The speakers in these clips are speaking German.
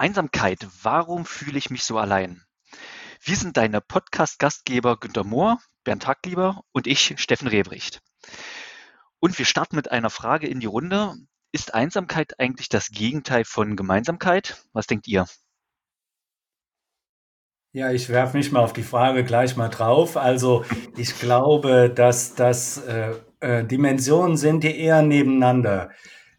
Einsamkeit, warum fühle ich mich so allein? Wir sind deine Podcast-Gastgeber Günter Mohr, Bernd Hacklieber und ich, Steffen Rehbricht. Und wir starten mit einer Frage in die Runde. Ist Einsamkeit eigentlich das Gegenteil von Gemeinsamkeit? Was denkt ihr? Ja, ich werfe mich mal auf die Frage gleich mal drauf. Also ich glaube, dass das äh, äh, Dimensionen sind, die eher nebeneinander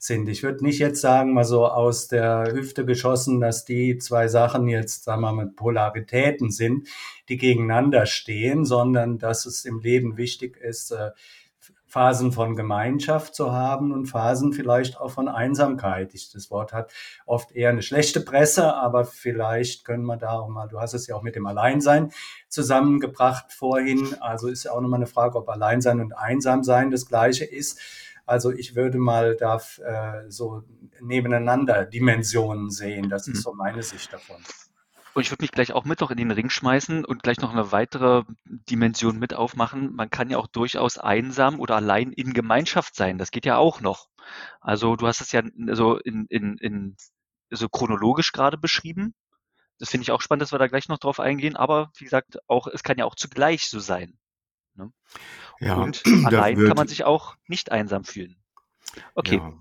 sind. Ich würde nicht jetzt sagen, mal so aus der Hüfte geschossen, dass die zwei Sachen jetzt, sagen wir mal, mit Polaritäten sind, die gegeneinander stehen, sondern dass es im Leben wichtig ist, äh, Phasen von Gemeinschaft zu haben und Phasen vielleicht auch von Einsamkeit. Ich, das Wort hat oft eher eine schlechte Presse, aber vielleicht können wir da auch mal, du hast es ja auch mit dem Alleinsein zusammengebracht vorhin. Also ist ja auch nochmal eine Frage, ob Alleinsein und Einsamsein das gleiche ist. Also ich würde mal da äh, so nebeneinander Dimensionen sehen. Das ist mhm. so meine Sicht davon. Und ich würde mich gleich auch mit noch in den Ring schmeißen und gleich noch eine weitere Dimension mit aufmachen. Man kann ja auch durchaus einsam oder allein in Gemeinschaft sein. Das geht ja auch noch. Also du hast es ja so in, in, in so chronologisch gerade beschrieben. Das finde ich auch spannend, dass wir da gleich noch drauf eingehen. Aber wie gesagt, auch es kann ja auch zugleich so sein. Ne? Ja, und allein kann man sich auch nicht einsam fühlen. Okay. Ja,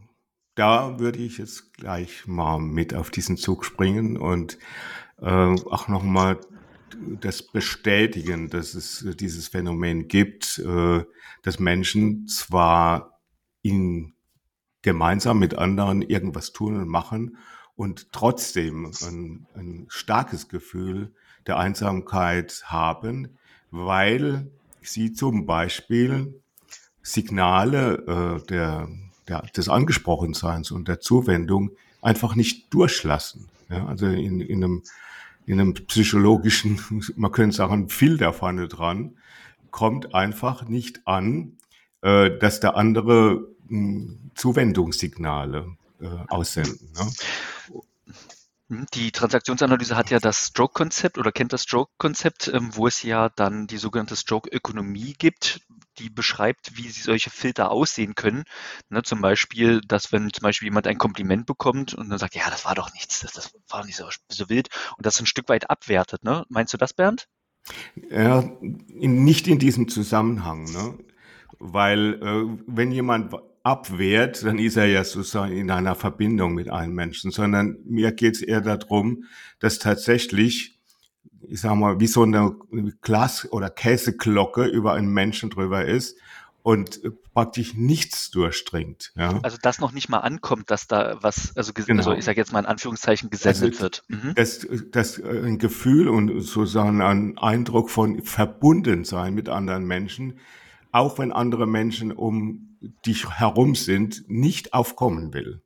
da würde ich jetzt gleich mal mit auf diesen Zug springen und äh, auch nochmal das bestätigen, dass es dieses Phänomen gibt, äh, dass Menschen zwar in, gemeinsam mit anderen irgendwas tun und machen und trotzdem ein, ein starkes Gefühl der Einsamkeit haben, weil sie zum Beispiel Signale äh, der, der, des Angesprochenseins und der Zuwendung einfach nicht durchlassen. Ja, also in, in, einem, in einem psychologischen, man könnte sagen, Filter vorne dran, kommt einfach nicht an, äh, dass der andere mh, hm, Zuwendungssignale äh, aussenden. Ne? Mhm, die Transaktionsanalyse hat ja das Stroke-Konzept oder kennt das Stroke-Konzept, ähm, wo es ja dann die sogenannte Stroke-Ökonomie gibt, die beschreibt, wie solche Filter aussehen können. Ne, zum Beispiel, dass wenn zum Beispiel jemand ein Kompliment bekommt und dann sagt, ja, das war doch nichts, das, das war nicht so, so wild und das ein Stück weit abwertet. Ne? Meinst du das, Bernd? Ja, in, nicht in diesem Zusammenhang, ne? weil äh, wenn jemand abwehrt, dann ist er ja sozusagen in einer Verbindung mit einem Menschen, sondern mir geht es eher darum, dass tatsächlich, ich sag mal, wie so eine Glas- oder Käseglocke über einen Menschen drüber ist und praktisch nichts durchdringt. Ja. Also dass noch nicht mal ankommt, dass da was, also, genau. also ich sage jetzt mal in Anführungszeichen gesendet also, wird. Mhm. Dass, dass ein Gefühl und sozusagen ein Eindruck von Verbundensein mit anderen Menschen, auch wenn andere Menschen um dich herum sind, nicht aufkommen will.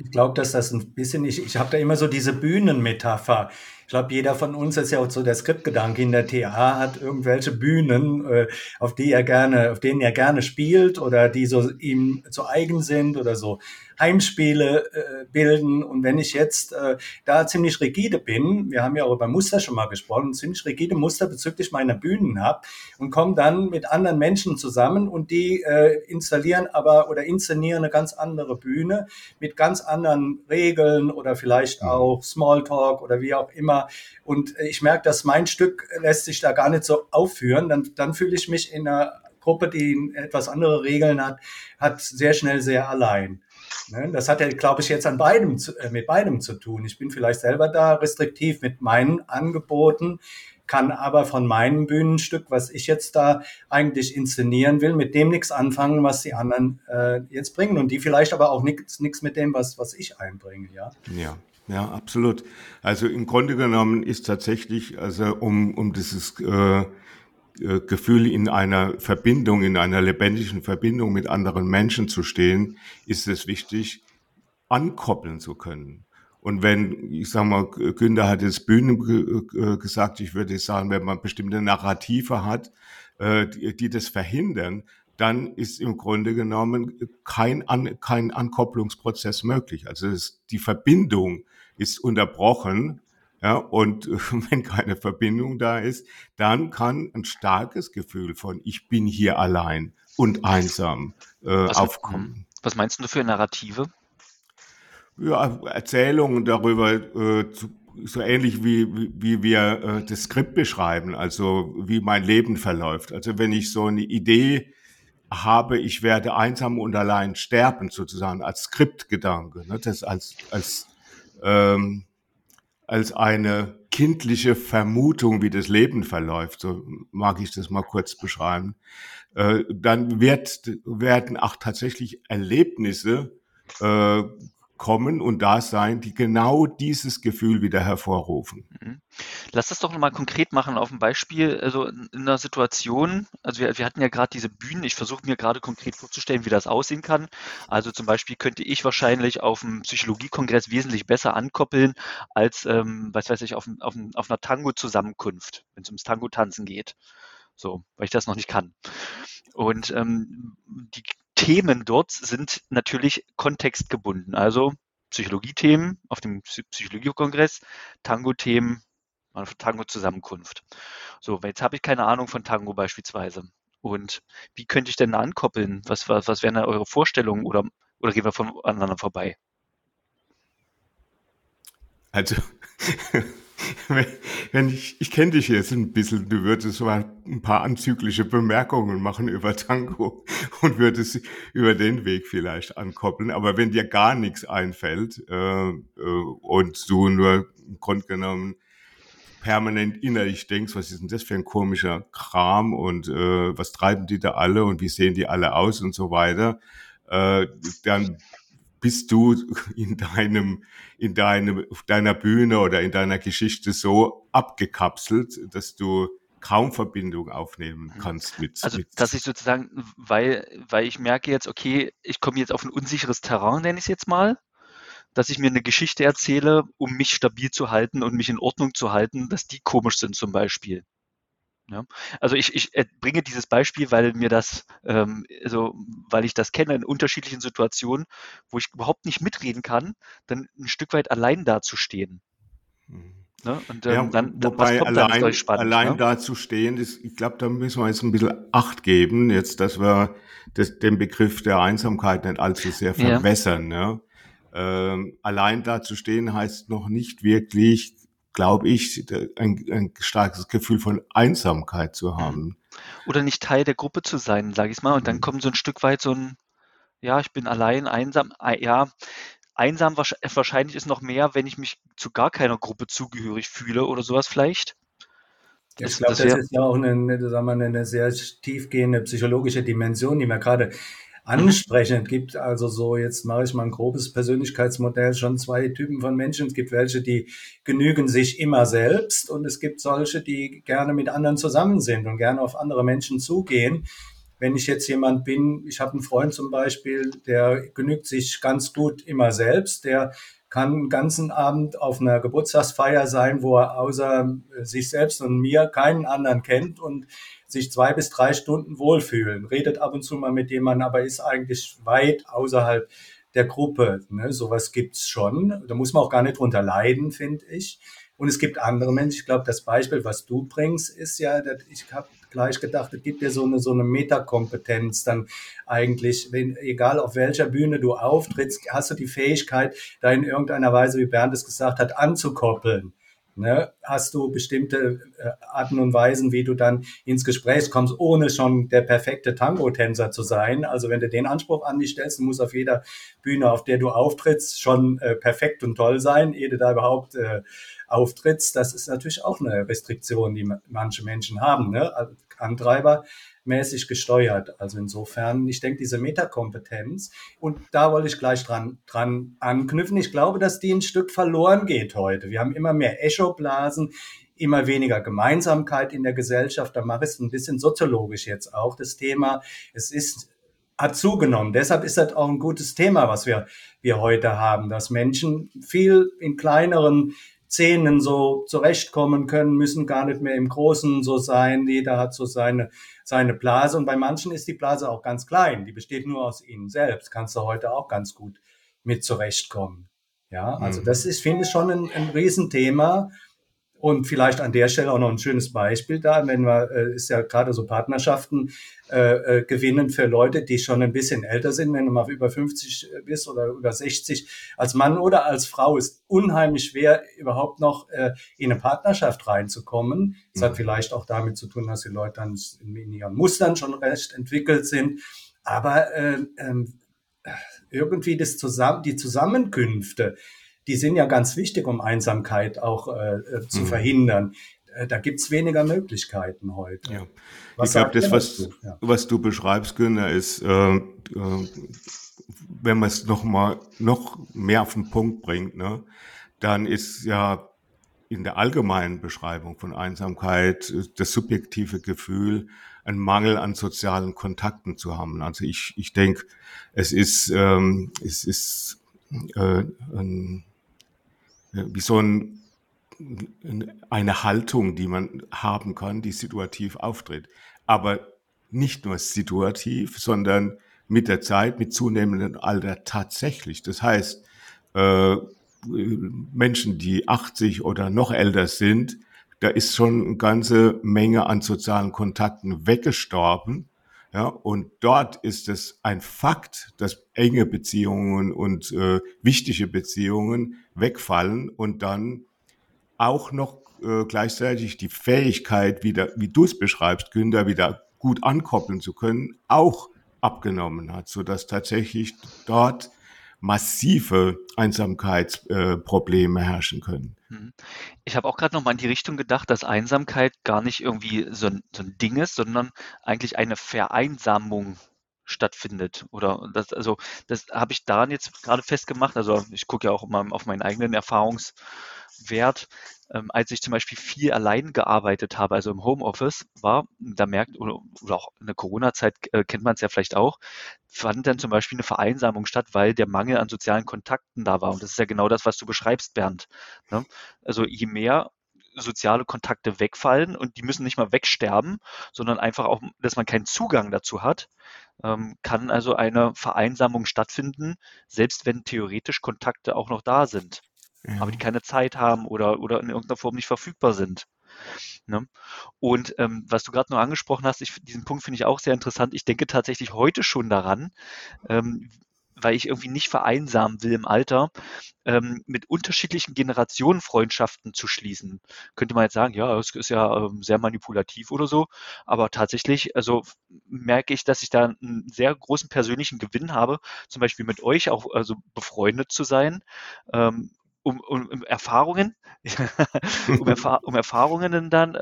Ich glaube, dass das ein bisschen, ich, ich habe da immer so diese Bühnenmetapher. Ich glaube, jeder von uns ist ja auch so der Skriptgedanke in der TA hat irgendwelche Bühnen, äh, auf die er gerne, auf denen er gerne spielt oder die so ihm zu eigen sind oder so Heimspiele äh, bilden. Und wenn ich jetzt äh, da ziemlich rigide bin, wir haben ja auch über Muster schon mal gesprochen, ziemlich rigide Muster bezüglich meiner Bühnen habe und komme dann mit anderen Menschen zusammen und die äh, installieren aber oder inszenieren eine ganz andere Bühne mit ganz anderen Regeln oder vielleicht mhm. auch Smalltalk oder wie auch immer. Und ich merke, dass mein Stück lässt sich da gar nicht so aufführen. Dann, dann fühle ich mich in einer Gruppe, die etwas andere Regeln hat, hat sehr schnell sehr allein. Ne? Das hat ja, glaube ich, jetzt an beidem äh, mit beidem zu tun. Ich bin vielleicht selber da restriktiv mit meinen Angeboten, kann aber von meinem Bühnenstück, was ich jetzt da eigentlich inszenieren will, mit dem nichts anfangen, was die anderen äh, jetzt bringen und die vielleicht aber auch nichts mit dem, was, was ich einbringe, ja. Ja. Ja, absolut. Also im Grunde genommen ist tatsächlich, also um, um dieses äh, Gefühl, in einer Verbindung, in einer lebendigen Verbindung mit anderen Menschen zu stehen, ist es wichtig, ankoppeln zu können. Und wenn, ich sag mal, Günther hat jetzt Bühnen äh, gesagt, ich würde sagen, wenn man bestimmte Narrative hat, äh, die, das verhindern, dann ist im Grunde genommen kein, An kein Ankopplungsprozess möglich. Also die Verbindung ist unterbrochen ja, und wenn keine Verbindung da ist, dann kann ein starkes Gefühl von ich bin hier allein und einsam äh, was, aufkommen. Was meinst du für Narrative? ja, Erzählungen darüber, äh, zu, so ähnlich wie, wie, wie wir äh, das Skript beschreiben, also wie mein Leben verläuft. Also wenn ich so eine Idee habe, ich werde einsam und allein sterben, sozusagen als Skriptgedanke, ne, das als, als, ähm, als eine kindliche Vermutung, wie das Leben verläuft, so mag ich das mal kurz beschreiben, äh, dann wird, werden auch tatsächlich Erlebnisse äh, kommen und da sein, die genau dieses Gefühl wieder hervorrufen. Mhm. Lass das doch nochmal konkret machen auf dem Beispiel. Also in einer Situation, also wir, wir hatten ja gerade diese Bühnen, ich versuche mir gerade konkret vorzustellen, wie das aussehen kann. Also zum Beispiel könnte ich wahrscheinlich auf dem Psychologiekongress wesentlich besser ankoppeln als, ähm, was weiß ich, auf, auf, auf einer Tango-Zusammenkunft, wenn es ums Tango-Tanzen geht. So, weil ich das noch nicht kann. Und ähm, die Themen dort sind natürlich kontextgebunden. Also Psychologiethemen auf dem Psychologiekongress, Tango-Themen, Tango-Zusammenkunft. So, jetzt habe ich keine Ahnung von Tango beispielsweise. Und wie könnte ich denn da ankoppeln? Was, was, was wären da eure Vorstellungen oder, oder gehen wir voneinander vorbei? Also, wenn ich, ich kenne dich jetzt ein bisschen, du würdest mal ein paar anzügliche Bemerkungen machen über Tango und würdest über den Weg vielleicht ankoppeln. Aber wenn dir gar nichts einfällt äh, äh, und du nur im Grunde genommen permanent innerlich denkst, was ist denn das für ein komischer Kram und äh, was treiben die da alle und wie sehen die alle aus und so weiter, äh, dann bist du in deinem, in deinem, deiner Bühne oder in deiner Geschichte so abgekapselt, dass du kaum Verbindung aufnehmen mhm. kannst mit. Also, mit dass ich sozusagen, weil, weil ich merke jetzt, okay, ich komme jetzt auf ein unsicheres Terrain, nenne ich es jetzt mal, dass ich mir eine Geschichte erzähle, um mich stabil zu halten und mich in Ordnung zu halten, dass die komisch sind zum Beispiel. Ja, also ich, ich äh, bringe dieses Beispiel, weil mir das, ähm, also weil ich das kenne in unterschiedlichen Situationen, wo ich überhaupt nicht mitreden kann, dann ein Stück weit allein dazustehen. Mhm. Ne? Und ähm, ja, dann, dann wobei allein, dann spannend, allein ne? dazustehen, ist, ich glaube, da müssen wir jetzt ein bisschen Acht geben, jetzt, dass wir das, den Begriff der Einsamkeit nicht allzu sehr verwässern. Ja. Ne? Ähm, allein dazustehen heißt noch nicht wirklich glaube ich, ein, ein starkes Gefühl von Einsamkeit zu mhm. haben. Oder nicht Teil der Gruppe zu sein, sage ich mal. Und dann mhm. kommt so ein Stück weit so ein, ja, ich bin allein, einsam, ja, einsam wahrscheinlich ist noch mehr, wenn ich mich zu gar keiner Gruppe zugehörig fühle oder sowas vielleicht. Ich glaube, das, das ist ja auch eine, sagen wir, eine sehr tiefgehende psychologische Dimension, die wir gerade ansprechend. gibt also so, jetzt mache ich mal ein grobes Persönlichkeitsmodell, schon zwei Typen von Menschen. Es gibt welche, die genügen sich immer selbst und es gibt solche, die gerne mit anderen zusammen sind und gerne auf andere Menschen zugehen. Wenn ich jetzt jemand bin, ich habe einen Freund zum Beispiel, der genügt sich ganz gut immer selbst, der kann einen ganzen Abend auf einer Geburtstagsfeier sein, wo er außer sich selbst und mir keinen anderen kennt und sich zwei bis drei Stunden wohlfühlen, redet ab und zu mal mit jemandem, aber ist eigentlich weit außerhalb der Gruppe. Ne? Sowas gibt's schon. Da muss man auch gar nicht drunter leiden, finde ich. Und es gibt andere Menschen. Ich glaube, das Beispiel, was du bringst, ist ja, ich habe gleich gedacht, es gibt dir so eine, so eine Metakompetenz dann eigentlich, wenn, egal auf welcher Bühne du auftrittst, hast du die Fähigkeit, da in irgendeiner Weise, wie Bernd es gesagt hat, anzukoppeln. Ne? Hast du bestimmte äh, Arten und Weisen, wie du dann ins Gespräch kommst, ohne schon der perfekte Tango-Tänzer zu sein? Also wenn du den Anspruch an dich stellst, du musst auf jeder Bühne, auf der du auftrittst, schon äh, perfekt und toll sein, ehe du da überhaupt äh, auftrittst. Das ist natürlich auch eine Restriktion, die manche Menschen haben. Ne? Antreiber mäßig gesteuert. Also insofern, ich denke, diese Metakompetenz, und da wollte ich gleich dran, dran anknüpfen, ich glaube, dass die ein Stück verloren geht heute. Wir haben immer mehr Echoblasen, immer weniger Gemeinsamkeit in der Gesellschaft. Da mache ich es ein bisschen soziologisch jetzt auch, das Thema. Es ist hat zugenommen. Deshalb ist das auch ein gutes Thema, was wir, wir heute haben, dass Menschen viel in kleineren Szenen so zurechtkommen können, müssen gar nicht mehr im Großen so sein. Jeder hat so seine, seine Blase. Und bei manchen ist die Blase auch ganz klein. Die besteht nur aus ihnen selbst. Kannst du heute auch ganz gut mit zurechtkommen. Ja, also mhm. das ist, finde ich, schon ein, ein Riesenthema. Und vielleicht an der Stelle auch noch ein schönes Beispiel da, wenn man, äh, ist ja gerade so Partnerschaften äh, äh, gewinnen für Leute, die schon ein bisschen älter sind, wenn du mal über 50 bist oder über 60. Als Mann oder als Frau ist unheimlich schwer, überhaupt noch äh, in eine Partnerschaft reinzukommen. Das hat mhm. vielleicht auch damit zu tun, dass die Leute dann in ihren Mustern schon recht entwickelt sind. Aber äh, äh, irgendwie das zusammen, die Zusammenkünfte, die sind ja ganz wichtig, um Einsamkeit auch äh, äh zu mhm. verhindern. Äh, da gibt's weniger Möglichkeiten heute. Ja. Was ich glaube, das, was, ja. was du beschreibst, Günter, ist, äh, äh, wenn man es noch mal noch mehr auf den Punkt bringt, ne, dann ist ja in der allgemeinen Beschreibung von Einsamkeit äh, das subjektive Gefühl, einen Mangel an sozialen Kontakten zu haben. Also ich, ich denke, es ist, ähm, es ist äh, ein wie so ein, eine Haltung, die man haben kann, die situativ auftritt. Aber nicht nur situativ, sondern mit der Zeit, mit zunehmendem Alter tatsächlich. Das heißt, äh, Menschen, die 80 oder noch älter sind, da ist schon eine ganze Menge an sozialen Kontakten weggestorben. Ja, und dort ist es ein Fakt, dass enge Beziehungen und äh, wichtige Beziehungen wegfallen und dann auch noch äh, gleichzeitig die Fähigkeit, wieder, wie du es beschreibst, Günther, wieder gut ankoppeln zu können, auch abgenommen hat, so dass tatsächlich dort massive Einsamkeitsprobleme äh, herrschen können. Mhm. Ich habe auch gerade noch mal in die Richtung gedacht, dass Einsamkeit gar nicht irgendwie so ein, so ein Ding ist, sondern eigentlich eine Vereinsamung stattfindet. Oder das, also das habe ich daran jetzt gerade festgemacht. Also ich gucke ja auch mal auf meinen eigenen Erfahrungswert, ähm, als ich zum Beispiel viel allein gearbeitet habe, also im Homeoffice war, da merkt, oder, oder auch in der Corona-Zeit äh, kennt man es ja vielleicht auch, fand dann zum Beispiel eine Vereinsamung statt, weil der Mangel an sozialen Kontakten da war. Und das ist ja genau das, was du beschreibst, Bernd. Ne? Also je mehr soziale Kontakte wegfallen und die müssen nicht mal wegsterben, sondern einfach auch, dass man keinen Zugang dazu hat, ähm, kann also eine Vereinsamung stattfinden, selbst wenn theoretisch Kontakte auch noch da sind ja. aber die keine Zeit haben oder, oder in irgendeiner Form nicht verfügbar sind. Ne? Und ähm, was du gerade noch angesprochen hast, ich, diesen Punkt finde ich auch sehr interessant. Ich denke tatsächlich heute schon daran, ähm, weil ich irgendwie nicht vereinsamen will im Alter, ähm, mit unterschiedlichen Generationen Freundschaften zu schließen. Könnte man jetzt sagen, ja, das ist ja ähm, sehr manipulativ oder so, aber tatsächlich, also merke ich, dass ich da einen sehr großen persönlichen Gewinn habe, zum Beispiel mit euch auch also befreundet zu sein, ähm, um, um, um Erfahrungen, um, Erfa um, Erfahrungen dann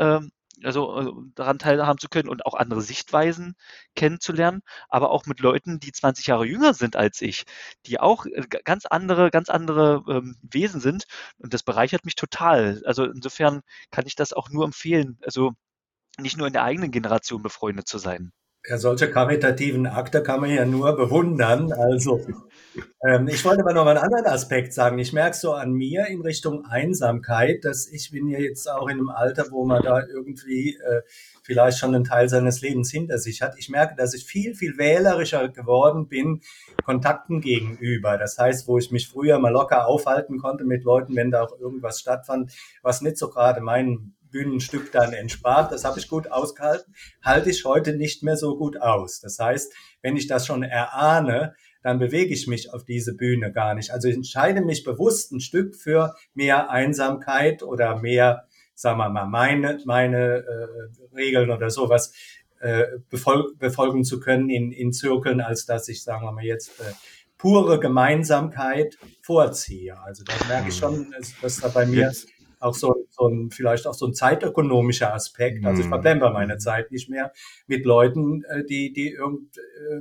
also äh, daran teilhaben zu können und auch andere Sichtweisen kennenzulernen, aber auch mit Leuten, die 20 Jahre jünger sind als ich, die auch äh, ganz andere, ganz andere ähm, Wesen sind und das bereichert mich total. Also insofern kann ich das auch nur empfehlen, also nicht nur in der eigenen Generation befreundet zu sein. Ja, solche karitativen Akte kann man ja nur bewundern. Also, ähm, ich wollte aber noch mal einen anderen Aspekt sagen. Ich merke so an mir in Richtung Einsamkeit, dass ich bin ja jetzt auch in einem Alter, wo man da irgendwie äh, vielleicht schon einen Teil seines Lebens hinter sich hat. Ich merke, dass ich viel, viel wählerischer geworden bin Kontakten gegenüber. Das heißt, wo ich mich früher mal locker aufhalten konnte mit Leuten, wenn da auch irgendwas stattfand, was nicht so gerade meinen Bühnenstück dann entsprach. Das habe ich gut ausgehalten, halte ich heute nicht mehr so gut aus. Das heißt, wenn ich das schon erahne, dann bewege ich mich auf diese Bühne gar nicht. Also ich entscheide mich bewusst ein Stück für mehr Einsamkeit oder mehr, sagen wir mal, meine, meine äh, Regeln oder sowas äh, befol befolgen zu können in, in Zirkeln, als dass ich, sagen wir mal, jetzt äh, pure Gemeinsamkeit vorziehe. Also da merke ich schon, dass, dass da bei mir jetzt auch so, so ein, vielleicht auch so ein zeitökonomischer Aspekt. Also ich verplemper meine mhm. Zeit nicht mehr mit Leuten, äh, die, die irgend,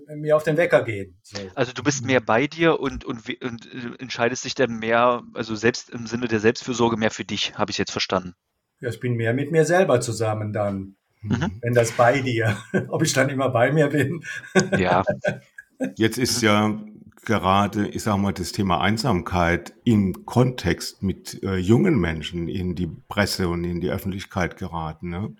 äh, mir auf den Wecker gehen. So. Also du bist mehr bei dir und, und, und äh, entscheidest dich dann mehr, also selbst im Sinne der Selbstfürsorge mehr für dich, habe ich jetzt verstanden. Ja, ich bin mehr mit mir selber zusammen dann. Mhm. Wenn das bei dir, ob ich dann immer bei mir bin. Ja. Jetzt ist ja gerade, ich sage mal, das Thema Einsamkeit im Kontext mit äh, jungen Menschen in die Presse und in die Öffentlichkeit geraten. Ne?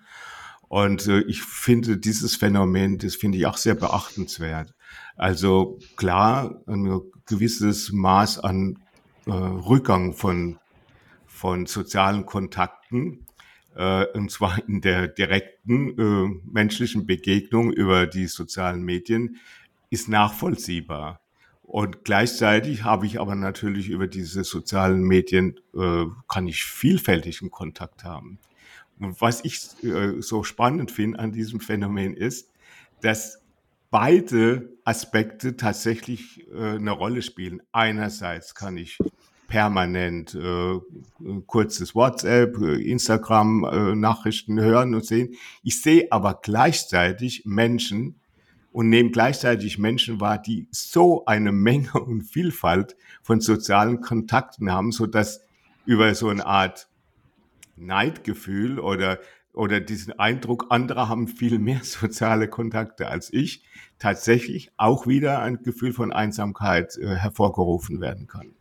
Und äh, ich finde dieses Phänomen, das finde ich auch sehr beachtenswert. Also klar, ein gewisses Maß an äh, Rückgang von, von sozialen Kontakten äh, und zwar in der direkten äh, menschlichen Begegnung über die sozialen Medien, ist nachvollziehbar. Und gleichzeitig habe ich aber natürlich über diese sozialen Medien, äh, kann ich vielfältigen Kontakt haben. Und was ich äh, so spannend finde an diesem Phänomen ist, dass beide Aspekte tatsächlich äh, eine Rolle spielen. Einerseits kann ich permanent äh, kurzes WhatsApp, Instagram äh, Nachrichten hören und sehen. Ich sehe aber gleichzeitig Menschen und nehme gleichzeitig Menschen wahr, die so eine Menge und Vielfalt von sozialen Kontakten haben, so dass über so eine Art Neidgefühl oder oder diesen Eindruck, andere haben viel mehr soziale Kontakte als ich, tatsächlich auch wieder ein Gefühl von Einsamkeit äh, hervorgerufen werden kann.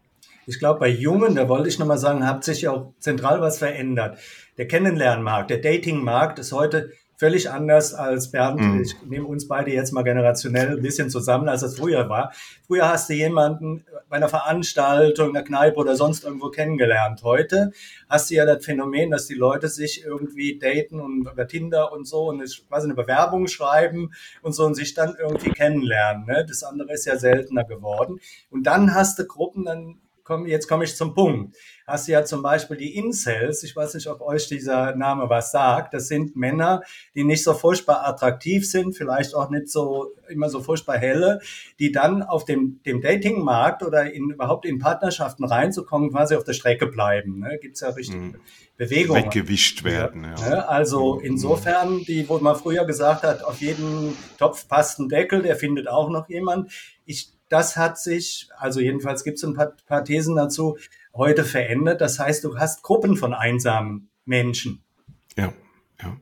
Ich glaube, bei Jungen, da wollte ich nochmal sagen, hat sich auch zentral was verändert. Der Kennenlernmarkt, der Datingmarkt ist heute völlig anders als Bernd. Mhm. Ich nehme uns beide jetzt mal generationell ein bisschen zusammen, als es früher war. Früher hast du jemanden bei einer Veranstaltung, einer Kneipe oder sonst irgendwo kennengelernt. Heute hast du ja das Phänomen, dass die Leute sich irgendwie daten und über Tinder und so und quasi eine Bewerbung schreiben und so und sich dann irgendwie kennenlernen. Ne? Das andere ist ja seltener geworden. Und dann hast du Gruppen, dann komm, jetzt komme ich zum Punkt. Hast du ja zum Beispiel die Incels, ich weiß nicht, ob euch dieser Name was sagt, das sind Männer, die nicht so furchtbar attraktiv sind, vielleicht auch nicht so immer so furchtbar helle, die dann auf dem, dem Datingmarkt oder in, überhaupt in Partnerschaften reinzukommen, quasi auf der Strecke bleiben. Ne? Gibt ja richtig mhm. Bewegungen. Weggewischt werden, ja. ja. Ne? Also mhm. insofern, die, wo man früher gesagt hat, auf jeden Topf passt ein Deckel, der findet auch noch jemand. Ich das hat sich, also jedenfalls gibt es ein paar, paar Thesen dazu, heute verändert. Das heißt, du hast Gruppen von einsamen Menschen. Ja, ja.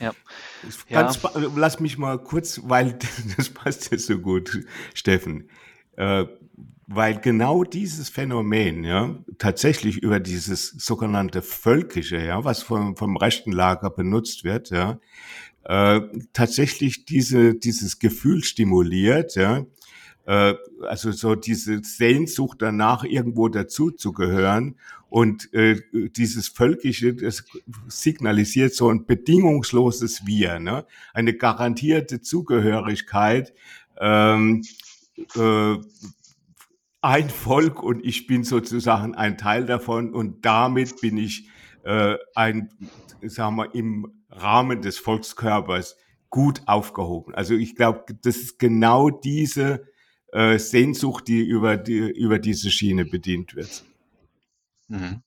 Ja. Ganz, ja. Lass mich mal kurz, weil das passt jetzt so gut, Steffen. Äh, weil genau dieses Phänomen, ja, tatsächlich über dieses sogenannte Völkische, ja, was vom, vom rechten Lager benutzt wird, ja, äh, tatsächlich diese, dieses Gefühl stimuliert, ja, äh, also so diese Sehnsucht danach, irgendwo dazuzugehören. Und äh, dieses Völkische, das signalisiert so ein bedingungsloses Wir, ne? eine garantierte Zugehörigkeit. Ähm, äh, ein Volk und ich bin sozusagen ein Teil davon und damit bin ich äh, ein, sagen wir, im Rahmen des Volkskörpers gut aufgehoben. Also ich glaube, das ist genau diese äh, Sehnsucht, die über, die über diese Schiene bedient wird. Mhm.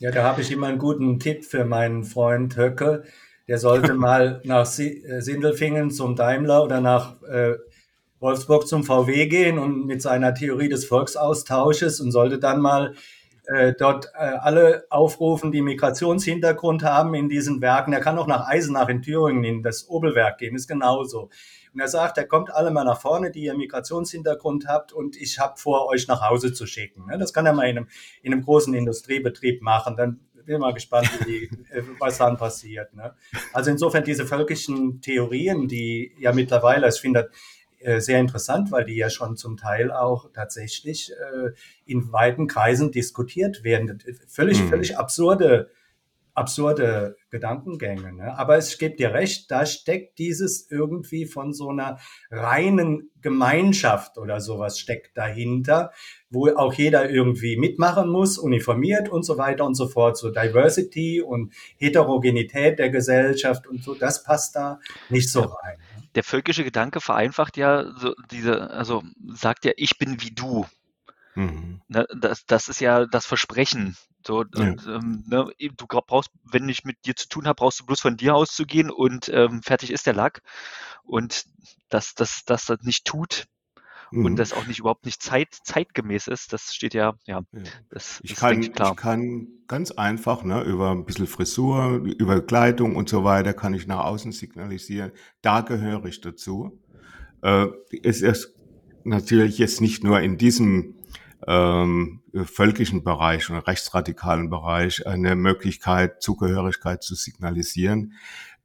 Ja, da habe ich immer einen guten Tipp für meinen Freund Höcke. Der sollte mal nach äh, Sindelfingen zum Daimler oder nach äh, Wolfsburg zum VW gehen und mit seiner Theorie des Volksaustausches und sollte dann mal äh, dort äh, alle aufrufen, die Migrationshintergrund haben in diesen Werken. Er kann auch nach Eisenach in Thüringen in das Obelwerk gehen, ist genauso. Und er sagt, er kommt alle mal nach vorne, die ihr Migrationshintergrund habt und ich habe vor, euch nach Hause zu schicken. Das kann er mal in einem, in einem großen Industriebetrieb machen. Dann bin mal gespannt, wie, äh, was dann passiert. Ne? Also insofern diese völkischen Theorien, die ja mittlerweile, ich finde äh, sehr interessant, weil die ja schon zum Teil auch tatsächlich äh, in weiten Kreisen diskutiert werden. Völlig, mhm. völlig absurde absurde Gedankengänge. Ne? Aber es gibt dir recht, da steckt dieses irgendwie von so einer reinen Gemeinschaft oder sowas steckt dahinter, wo auch jeder irgendwie mitmachen muss, uniformiert und so weiter und so fort. So Diversity und Heterogenität der Gesellschaft und so, das passt da nicht so rein. Ne? Der völkische Gedanke vereinfacht ja so diese, also sagt ja, ich bin wie du. Mhm. Ne, das, das ist ja das Versprechen so, ja. und, ähm, ne, du brauchst, wenn ich mit dir zu tun habe, brauchst du bloß von dir auszugehen und ähm, fertig ist der Lack. Und dass das, das nicht tut mhm. und das auch nicht überhaupt nicht zeit, zeitgemäß ist, das steht ja, ja, ja. das ich ist kann, ich klar. Ich kann ganz einfach, ne, über ein bisschen Frisur, über Kleidung und so weiter, kann ich nach außen signalisieren, da gehöre ich dazu. Äh, es ist natürlich jetzt nicht nur in diesem ähm, völkischen Bereich und rechtsradikalen Bereich eine Möglichkeit, Zugehörigkeit zu signalisieren.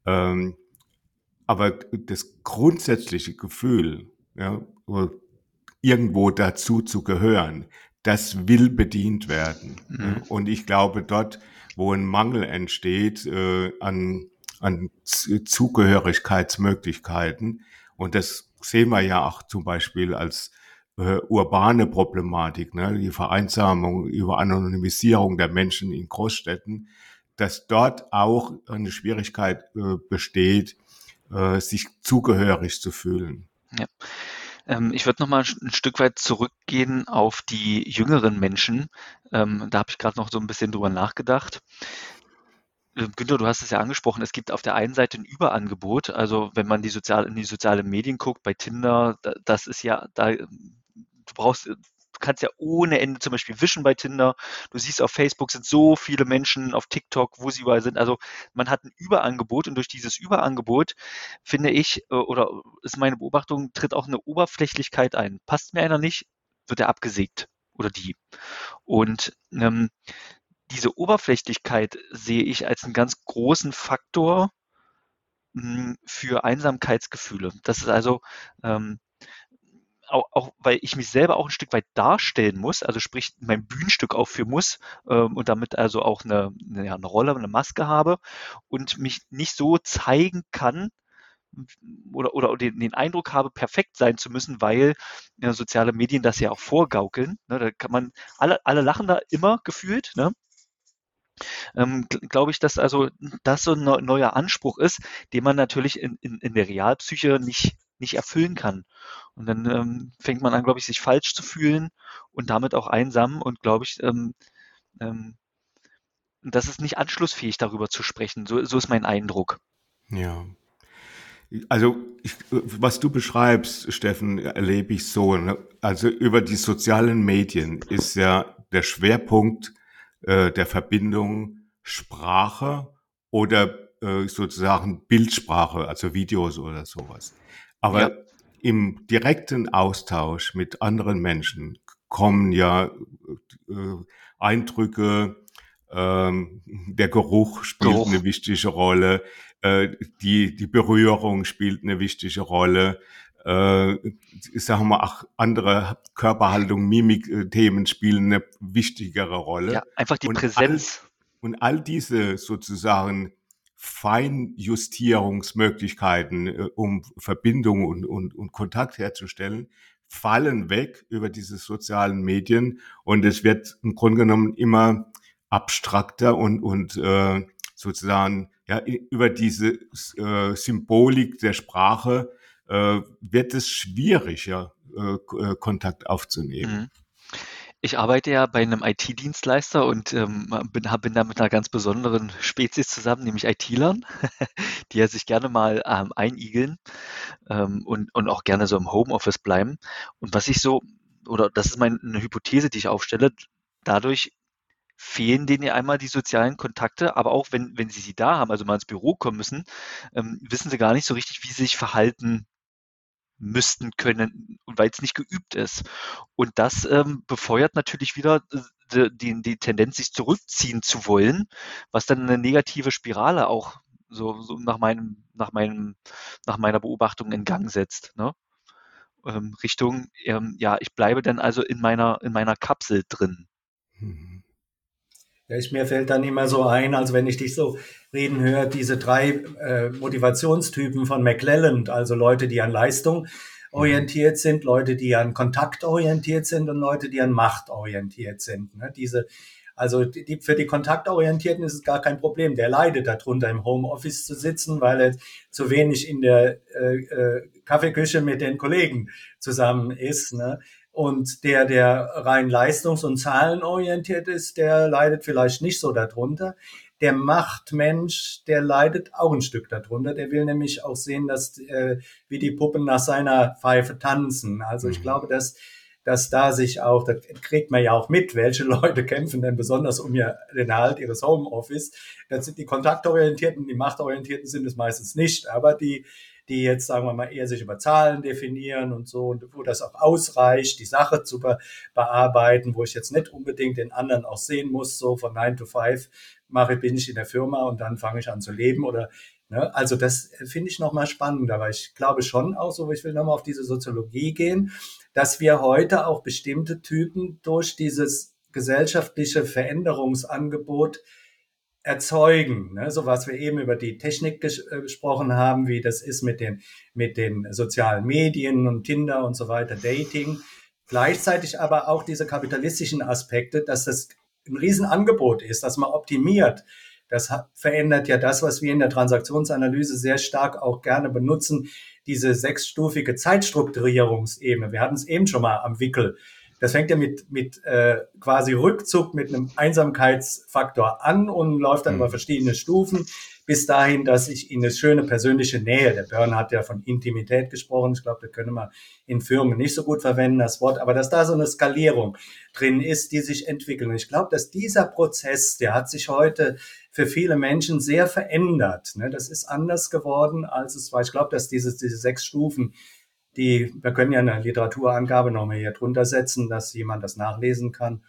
Ähm, aber das grundsätzliche Gefühl, ja, irgendwo dazu zu gehören, das will bedient werden. Mhm. Und ich glaube, dort wo ein Mangel entsteht äh, an, an Zugehörigkeitsmöglichkeiten. Und das sehen wir ja auch zum Beispiel als äh, urbane Problematik, ne? die Vereinsamung über Anonymisierung der Menschen in Großstädten, dass dort auch eine Schwierigkeit äh, besteht, äh, sich zugehörig zu fühlen. Ja. Ähm, ich würde noch mal ein Stück weit zurückgehen auf die jüngeren Menschen. Ähm, da habe ich gerade noch so ein bisschen drüber nachgedacht. Äh, Günther, du hast es ja angesprochen, es gibt auf der einen Seite ein Überangebot. Also wenn man die sozial, in die sozialen Medien guckt, bei Tinder, das ist ja, da du brauchst, du kannst ja ohne Ende zum Beispiel wischen bei Tinder. Du siehst auf Facebook sind so viele Menschen, auf TikTok, wo sie überall sind. Also man hat ein Überangebot und durch dieses Überangebot finde ich, äh, oder ist meine Beobachtung, tritt auch eine Oberflächlichkeit ein. Passt mir einer nicht, wird er abgesägt oder die. Und ähm, diese Oberflächlichkeit sehe ich als einen ganz großen Faktor hm, für Einsamkeitsgefühle. Das ist also ähm, auch, auch weil ich mich selber auch ein Stück weit darstellen muss, also sprich mein Bühnenstück aufführen muss ähm, und damit also auch eine, eine, ja, eine Rolle, eine Maske habe und mich nicht so zeigen kann, oder, oder den, den, Eindruck habe, perfekt sein zu müssen, weil ja, soziale Medien das ja auch vorgaukeln. Ne? Da kann man, alle, alle lachen da immer gefühlt, ne? Ähm, glaube ich, dass also das so ein neuer Anspruch ist, den man natürlich in, in, in der Realpsyche nicht nicht erfüllen kann. Und dann ähm, fängt man an, glaube ich, sich falsch zu fühlen und damit auch einsam und glaube ich, ähm, ähm, das ist nicht anschlussfähig, darüber zu sprechen. So, so ist mein Eindruck. Ja. Also, ich, was du beschreibst, Steffen, erlebe ich so. Ne? Also über die sozialen Medien ist ja der Schwerpunkt äh, der Verbindung Sprache oder äh, sozusagen Bildsprache, also Videos oder sowas. Aber ja. im direkten Austausch mit anderen Menschen kommen ja äh, Eindrücke, ähm, der Geruch spielt Geruch. eine wichtige Rolle, äh, die, die Berührung spielt eine wichtige Rolle. Äh, ich sage mal, auch andere Körperhaltung, Mimik-Themen spielen eine wichtigere Rolle. Ja, einfach die und Präsenz. All, und all diese sozusagen Feinjustierungsmöglichkeiten, äh, um Verbindung und, und, und Kontakt herzustellen, fallen weg über diese sozialen Medien und es wird im Grunde genommen immer abstrakter und, und äh, sozusagen ja, über diese äh, Symbolik der Sprache äh, wird es schwieriger, äh, äh Kontakt aufzunehmen. Mhm. Ich arbeite ja bei einem IT-Dienstleister und ähm, bin, bin da mit einer ganz besonderen Spezies zusammen, nämlich IT-Lern, die ja sich gerne mal ähm, einigeln ähm, und, und auch gerne so im Homeoffice bleiben. Und was ich so, oder das ist meine Hypothese, die ich aufstelle, dadurch fehlen denen ja einmal die sozialen Kontakte, aber auch wenn, wenn sie sie da haben, also mal ins Büro kommen müssen, ähm, wissen sie gar nicht so richtig, wie sie sich verhalten müssten können, weil es nicht geübt ist. Und das ähm, befeuert natürlich wieder die, die, die Tendenz, sich zurückziehen zu wollen, was dann eine negative Spirale auch so, so nach meinem, nach meinem, nach meiner Beobachtung in Gang setzt. Ne? Ähm, Richtung, ähm, ja, ich bleibe dann also in meiner, in meiner Kapsel drin. Mhm. Ja, ich, mir fällt dann immer so ein, als wenn ich dich so reden höre, diese drei äh, Motivationstypen von McClelland, also Leute, die an Leistung orientiert sind, Leute, die an Kontakt orientiert sind und Leute, die an Macht orientiert sind. Ne? Diese, also die, für die Kontaktorientierten ist es gar kein Problem. Der leidet darunter, im Homeoffice zu sitzen, weil er zu wenig in der äh, äh, Kaffeeküche mit den Kollegen zusammen ist. Ne? Und der, der rein leistungs- und zahlenorientiert ist, der leidet vielleicht nicht so darunter. Der Machtmensch, der leidet auch ein Stück darunter. Der will nämlich auch sehen, dass äh, wie die Puppen nach seiner Pfeife tanzen. Also ich mhm. glaube, dass dass da sich auch, das kriegt man ja auch mit, welche Leute kämpfen denn besonders um ihr, den Erhalt ihres Homeoffice. Das sind die Kontaktorientierten, die Machtorientierten sind es meistens nicht, aber die die jetzt, sagen wir mal, eher sich über Zahlen definieren und so, und wo das auch ausreicht, die Sache zu be bearbeiten, wo ich jetzt nicht unbedingt den anderen auch sehen muss, so von 9 to 5 mache, bin ich in der Firma und dann fange ich an zu leben oder Ne? Also das finde ich nochmal spannend, aber ich glaube schon auch so, ich will nochmal auf diese Soziologie gehen, dass wir heute auch bestimmte Typen durch dieses gesellschaftliche Veränderungsangebot erzeugen. Ne? So was wir eben über die Technik ges äh, gesprochen haben, wie das ist mit den, mit den sozialen Medien und Tinder und so weiter, Dating. Gleichzeitig aber auch diese kapitalistischen Aspekte, dass das ein Riesenangebot ist, dass man optimiert. Das verändert ja das, was wir in der Transaktionsanalyse sehr stark auch gerne benutzen, diese sechsstufige Zeitstrukturierungsebene. Wir hatten es eben schon mal am Wickel. Das fängt ja mit, mit äh, quasi Rückzug mit einem Einsamkeitsfaktor an und läuft dann mhm. über verschiedene Stufen bis dahin, dass ich in eine schöne persönliche Nähe, der Börn hat ja von Intimität gesprochen, ich glaube, das können wir in Firmen nicht so gut verwenden, das Wort, aber dass da so eine Skalierung drin ist, die sich entwickeln. Und ich glaube, dass dieser Prozess, der hat sich heute für viele Menschen sehr verändert. Ne? Das ist anders geworden, als es war. Ich glaube, dass diese, diese sechs Stufen, die, wir können ja eine Literaturangabe nochmal hier drunter setzen, dass jemand das nachlesen kann,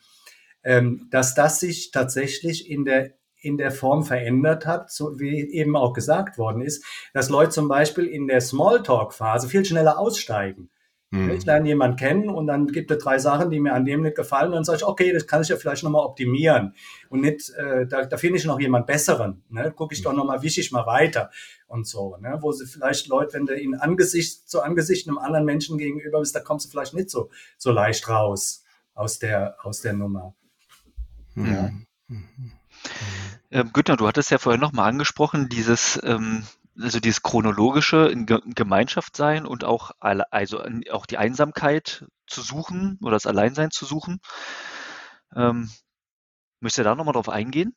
ähm, dass das sich tatsächlich in der in der Form verändert hat, so wie eben auch gesagt worden ist, dass Leute zum Beispiel in der Smalltalk-Phase viel schneller aussteigen. Mhm. Ich lerne jemanden kennen und dann gibt es drei Sachen, die mir an dem nicht gefallen. Und dann sage ich, okay, das kann ich ja vielleicht nochmal optimieren. Und nicht, äh, da, da finde ich noch jemand Besseren. Ne? Gucke ich doch nochmal, wische ich mal weiter und so. Ne? Wo sie vielleicht Leute, wenn du in Angesicht zu Angesicht einem anderen Menschen gegenüber bist, da kommst du vielleicht nicht so, so leicht raus aus der, aus der Nummer. Mhm. Ja. Mhm. Ähm, Günther, du hattest ja vorher nochmal angesprochen, dieses, ähm, also dieses chronologische in Gemeinschaft sein und auch, also auch die Einsamkeit zu suchen oder das Alleinsein zu suchen. Ähm, müsst ihr da nochmal drauf eingehen?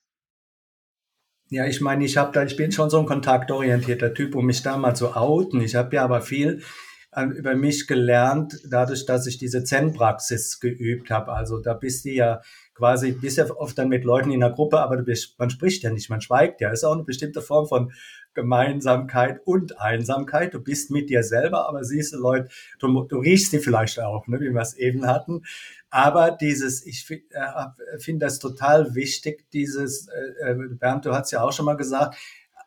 Ja, ich meine, ich habe da, ich bin schon so ein kontaktorientierter Typ, um mich da mal zu outen. Ich habe ja aber viel äh, über mich gelernt, dadurch, dass ich diese Zen-Praxis geübt habe. Also da bist du ja quasi, bist ja oft dann mit Leuten in der Gruppe, aber bist, man spricht ja nicht, man schweigt ja. Ist auch eine bestimmte Form von Gemeinsamkeit und Einsamkeit. Du bist mit dir selber, aber siehst du Leute, du, du riechst sie vielleicht auch, ne, wie wir es eben hatten. Aber dieses, ich äh, finde das total wichtig, dieses, äh, äh, Bernd, du hast ja auch schon mal gesagt,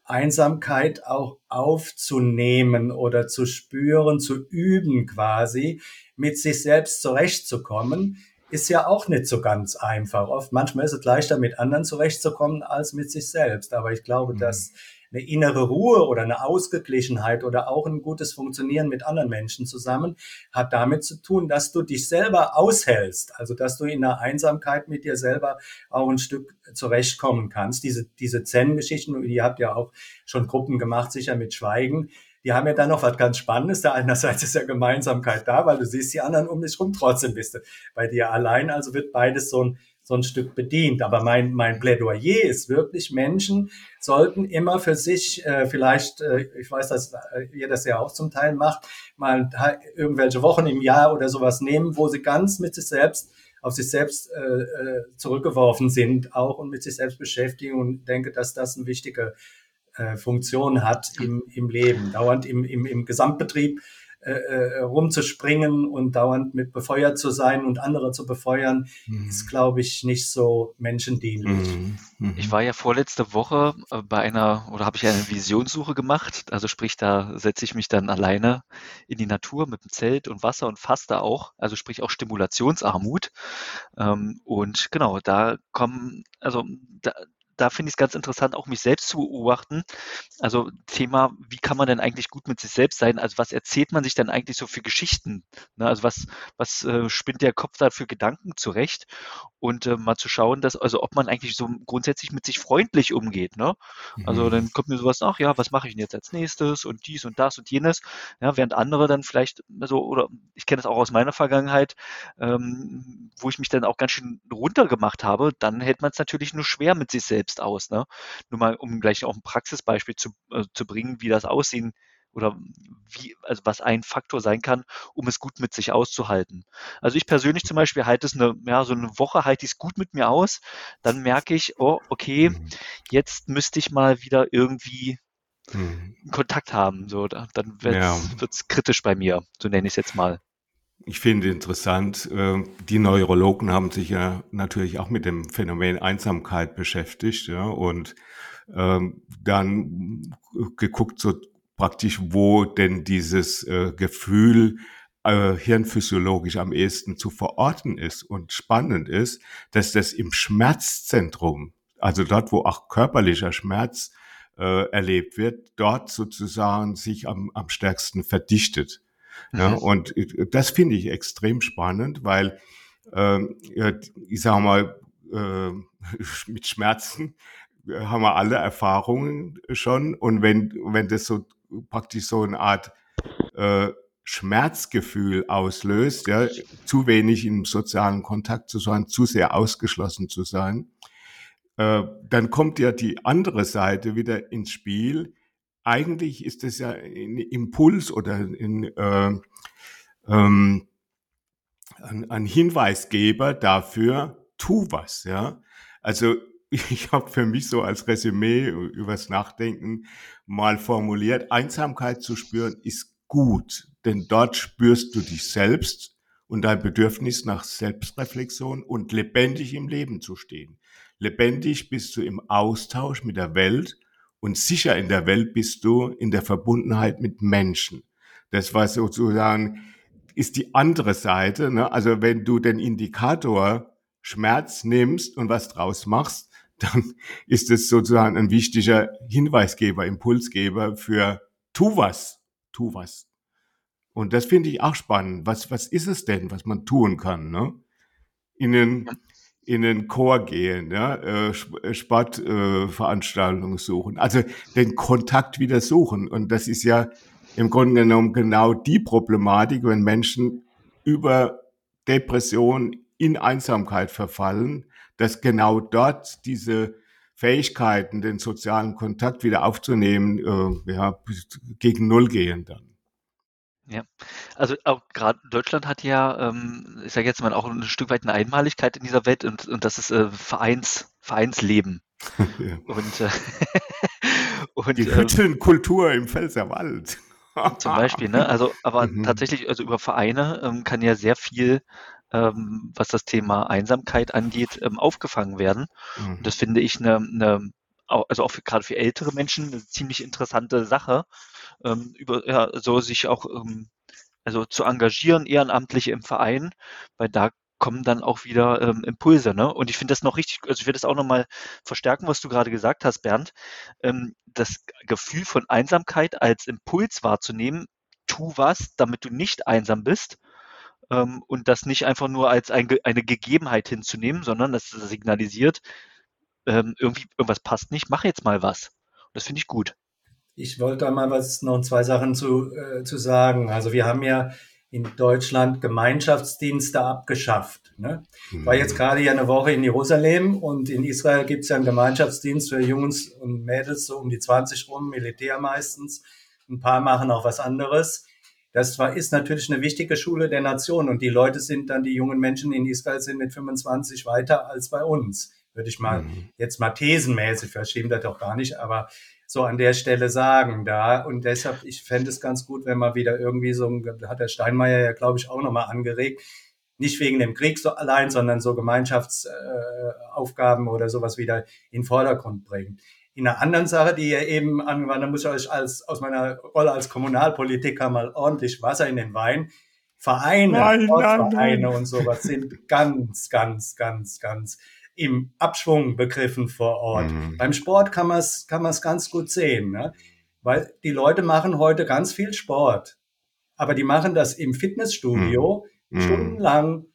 Einsamkeit auch aufzunehmen oder zu spüren, zu üben quasi, mit sich selbst zurechtzukommen, ist ja auch nicht so ganz einfach. Oft, manchmal ist es leichter, mit anderen zurechtzukommen, als mit sich selbst. Aber ich glaube, mhm. dass eine innere Ruhe oder eine Ausgeglichenheit oder auch ein gutes Funktionieren mit anderen Menschen zusammen hat damit zu tun, dass du dich selber aushältst, also dass du in der Einsamkeit mit dir selber auch ein Stück zurechtkommen kannst. Diese, diese Zen-Geschichten, ihr habt ja auch schon Gruppen gemacht, sicher mit Schweigen, die haben ja dann noch was ganz Spannendes. Da einerseits ist ja Gemeinsamkeit da, weil du siehst die anderen um dich rum, trotzdem bist du bei dir allein. Also wird beides so ein so ein Stück bedient. Aber mein, mein Plädoyer ist wirklich, Menschen sollten immer für sich, äh, vielleicht, äh, ich weiß, dass äh, ihr das ja auch zum Teil macht, mal irgendwelche Wochen im Jahr oder sowas nehmen, wo sie ganz mit sich selbst auf sich selbst äh, äh, zurückgeworfen sind, auch und mit sich selbst beschäftigen und denke, dass das eine wichtige äh, Funktion hat im, im Leben, dauernd im, im, im Gesamtbetrieb äh, äh, rumzuspringen und dauernd mit befeuert zu sein und andere zu befeuern, mhm. ist, glaube ich, nicht so menschendienlich. Mhm. mhm. Ich war ja vorletzte Woche äh, bei einer, oder habe ich eine Visionssuche gemacht. Also sprich, da setze ich mich dann alleine in die Natur mit dem Zelt und Wasser und faste auch. Also sprich auch Stimulationsarmut. Ähm, und genau, da kommen, also da, da finde ich es ganz interessant, auch mich selbst zu beobachten. Also Thema, wie kann man denn eigentlich gut mit sich selbst sein? Also was erzählt man sich denn eigentlich so für Geschichten? Ne? Also was, was äh, spinnt der Kopf da für Gedanken zurecht? Und äh, mal zu schauen, dass, also ob man eigentlich so grundsätzlich mit sich freundlich umgeht. Ne? Also mhm. dann kommt mir sowas nach, ja, was mache ich denn jetzt als nächstes und dies und das und jenes. Ja, während andere dann vielleicht, also, oder ich kenne das auch aus meiner Vergangenheit, ähm, wo ich mich dann auch ganz schön runtergemacht habe, dann hält man es natürlich nur schwer mit sich selbst selbst aus. Ne? Nur mal, um gleich auch ein Praxisbeispiel zu, äh, zu bringen, wie das aussehen oder wie, also was ein Faktor sein kann, um es gut mit sich auszuhalten. Also ich persönlich zum Beispiel halte es eine, ja, so eine Woche halte ich es gut mit mir aus, dann merke ich, oh, okay, mhm. jetzt müsste ich mal wieder irgendwie mhm. Kontakt haben. So, dann wird es ja. kritisch bei mir, so nenne ich es jetzt mal. Ich finde interessant, äh, die Neurologen haben sich ja natürlich auch mit dem Phänomen Einsamkeit beschäftigt ja, und ähm, dann geguckt, so praktisch, wo denn dieses äh, Gefühl äh, hirnphysiologisch am ehesten zu verorten ist und spannend ist, dass das im Schmerzzentrum also dort, wo auch körperlicher Schmerz äh, erlebt wird, dort sozusagen sich am, am stärksten verdichtet. Mhm. Ja, und das finde ich extrem spannend, weil äh, ich sage mal, äh, mit Schmerzen haben wir alle Erfahrungen schon. Und wenn, wenn das so praktisch so eine Art äh, Schmerzgefühl auslöst, ja, zu wenig im sozialen Kontakt zu sein, zu sehr ausgeschlossen zu sein, äh, dann kommt ja die andere Seite wieder ins Spiel. Eigentlich ist es ja ein Impuls oder ein, äh, ähm, ein, ein Hinweisgeber dafür, tu was, ja. Also ich habe für mich so als Resümee übers Nachdenken mal formuliert, Einsamkeit zu spüren ist gut, denn dort spürst du dich selbst und dein Bedürfnis nach Selbstreflexion und lebendig im Leben zu stehen. Lebendig bist du im Austausch mit der Welt und sicher in der Welt bist du in der Verbundenheit mit Menschen. Das war sozusagen, ist die andere Seite. Ne? Also wenn du den Indikator Schmerz nimmst und was draus machst, dann ist es sozusagen ein wichtiger Hinweisgeber, Impulsgeber für tu was, tu was. Und das finde ich auch spannend. Was, was ist es denn, was man tun kann? Ne? In den, in den Chor gehen, ja? äh, äh Sportveranstaltungen äh, suchen. Also den Kontakt wieder suchen. Und das ist ja im Grunde genommen genau die Problematik, wenn Menschen über Depression in Einsamkeit verfallen, dass genau dort diese Fähigkeiten, den sozialen Kontakt wieder aufzunehmen, ja, gegen Null gehen dann. Ja, also auch gerade Deutschland hat ja, ähm, ich sage jetzt mal, auch ein Stück weit eine Einmaligkeit in dieser Welt und, und das ist äh, Vereins, Vereinsleben. ja. Und, äh, und die Hüttenkultur im Pfälzerwald. zum Beispiel, ne? Also, aber mhm. tatsächlich, also über Vereine ähm, kann ja sehr viel ähm, was das Thema Einsamkeit angeht, ähm, aufgefangen werden. Mhm. Und das finde ich eine, eine also auch für, gerade für ältere Menschen eine ziemlich interessante Sache, ähm, über ja, so sich auch ähm, also zu engagieren, ehrenamtlich im Verein, weil da kommen dann auch wieder ähm, Impulse. Ne? Und ich finde das noch richtig, also ich will das auch nochmal verstärken, was du gerade gesagt hast, Bernd. Ähm, das Gefühl von Einsamkeit als Impuls wahrzunehmen, tu was, damit du nicht einsam bist ähm, und das nicht einfach nur als ein, eine Gegebenheit hinzunehmen, sondern das signalisiert, ähm, irgendwie irgendwas passt nicht, mach jetzt mal was. das finde ich gut. Ich wollte da mal was, noch zwei Sachen zu, äh, zu sagen. Also wir haben ja in Deutschland Gemeinschaftsdienste abgeschafft. Ne? Ich war jetzt mhm. gerade ja eine Woche in Jerusalem und in Israel gibt es ja einen Gemeinschaftsdienst für Jungs und Mädels, so um die 20 rum, Militär meistens. Ein paar machen auch was anderes. Das war, ist natürlich eine wichtige Schule der Nation und die Leute sind dann, die jungen Menschen in Israel sind mit 25 weiter als bei uns. Würde ich mal mhm. jetzt mal thesenmäßig verschieben, das doch gar nicht, aber so an der Stelle sagen da. Und deshalb, ich fände es ganz gut, wenn man wieder irgendwie so, hat der Steinmeier ja, glaube ich, auch nochmal angeregt, nicht wegen dem Krieg so allein, sondern so Gemeinschaftsaufgaben äh, oder sowas wieder in den Vordergrund bringen in einer anderen Sache, die ihr eben angewandt da muss ich euch als, aus meiner Rolle als Kommunalpolitiker mal ordentlich Wasser in den Wein. Vereine, nein, Vereine nein. und sowas sind ganz, ganz, ganz, ganz im Abschwung begriffen vor Ort. Mhm. Beim Sport kann man es kann man's ganz gut sehen, ne? weil die Leute machen heute ganz viel Sport, aber die machen das im Fitnessstudio mhm. stundenlang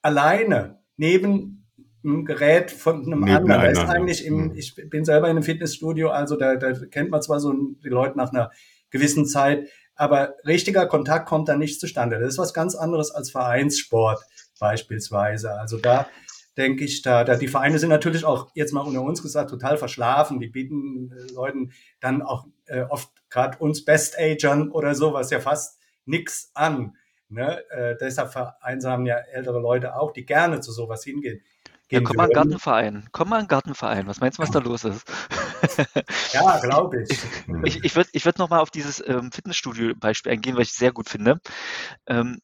alleine neben ein Gerät von einem anderen. Da ist eigentlich im, hm. ich bin selber in einem Fitnessstudio, also da, da kennt man zwar so die Leute nach einer gewissen Zeit, aber richtiger Kontakt kommt da nicht zustande. Das ist was ganz anderes als Vereinssport beispielsweise. Also da denke ich, da, da die Vereine sind natürlich auch jetzt mal unter uns gesagt total verschlafen. Die bieten äh, Leuten dann auch äh, oft gerade uns Best-Agern oder so, was ja fast nix an. Ne? Äh, deshalb vereinsamen ja ältere Leute auch, die gerne zu sowas hingehen. Ja, komm mal in den Gartenverein. Komm mal in den Gartenverein. Was meinst du, was da los ist? ja, glaube ich. Ich, ich würde ich würd nochmal auf dieses ähm, Fitnessstudio-Beispiel eingehen, weil ich es sehr gut finde. Ähm,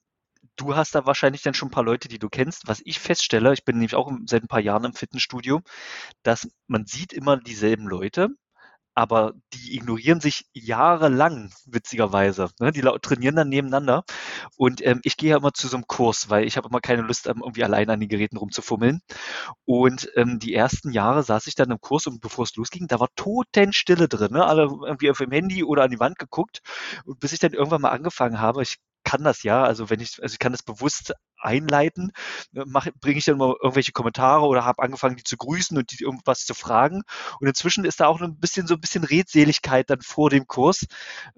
du hast da wahrscheinlich dann schon ein paar Leute, die du kennst. Was ich feststelle, ich bin nämlich auch seit ein paar Jahren im Fitnessstudio, dass man sieht immer dieselben Leute, aber die ignorieren sich jahrelang, witzigerweise. Ne? Die trainieren dann nebeneinander. Und ähm, ich gehe ja immer zu so einem Kurs, weil ich habe immer keine Lust, ähm, irgendwie allein an den Geräten rumzufummeln. Und ähm, die ersten Jahre saß ich dann im Kurs und bevor es losging, da war Totenstille drin. Ne? Alle irgendwie auf dem Handy oder an die Wand geguckt. Und bis ich dann irgendwann mal angefangen habe, ich kann das ja, also wenn ich, also ich kann das bewusst einleiten, bringe ich dann mal irgendwelche Kommentare oder habe angefangen, die zu grüßen und die irgendwas zu fragen. Und inzwischen ist da auch ein bisschen so ein bisschen Redseligkeit dann vor dem Kurs.